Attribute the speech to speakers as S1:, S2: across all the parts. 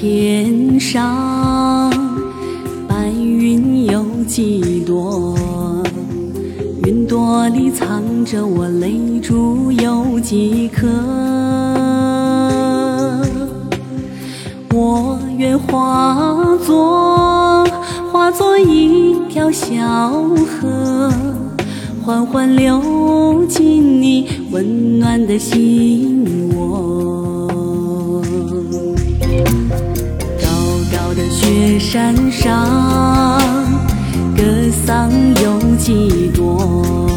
S1: 天上，白云有几朵？云朵里藏着我泪珠有几颗？我愿化作，化作一条小河，缓缓流进你温暖的心窝。雪山上，格桑有几朵？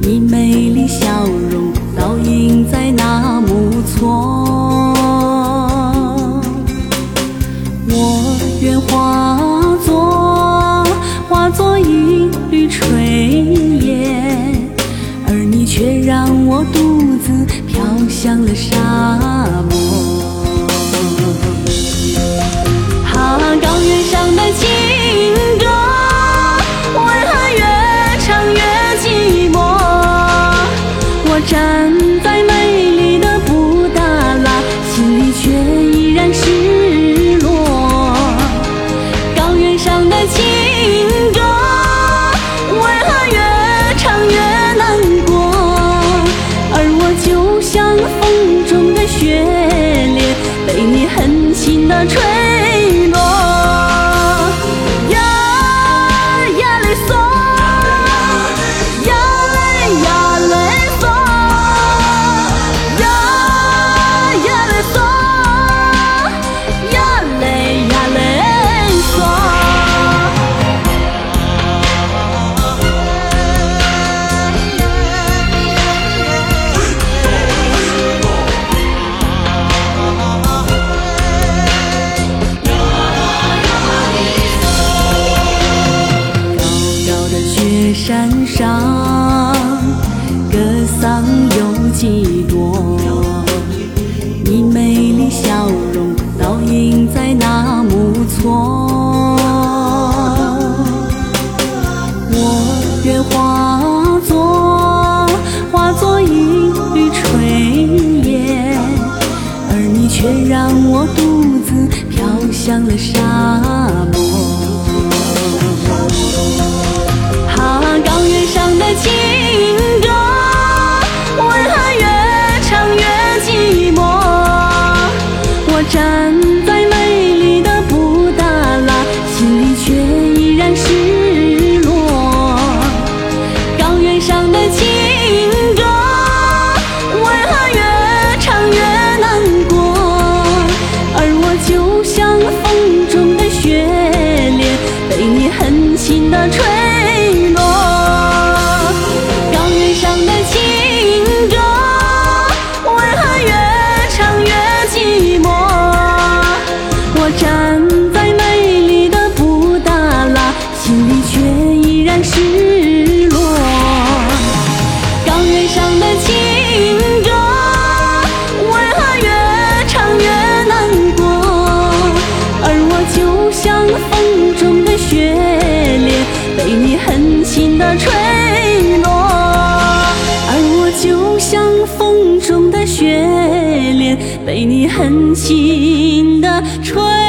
S1: 你美丽笑容倒映在那木错。我愿化作，化作一缕炊烟，而你却让我独自飘向了站在上，格桑有几朵？你美丽笑容倒映在那木错。我愿化作，化作一缕炊烟，而你却让我独自飘向了山的吹落。高原上的情歌，为何越唱越寂寞？我站在美丽的布达拉，心里却依然失落。高原上的情歌，为何越唱越难过？而我就像风中的雪，的吹落。而我就像风中的雪莲，被你狠心的吹。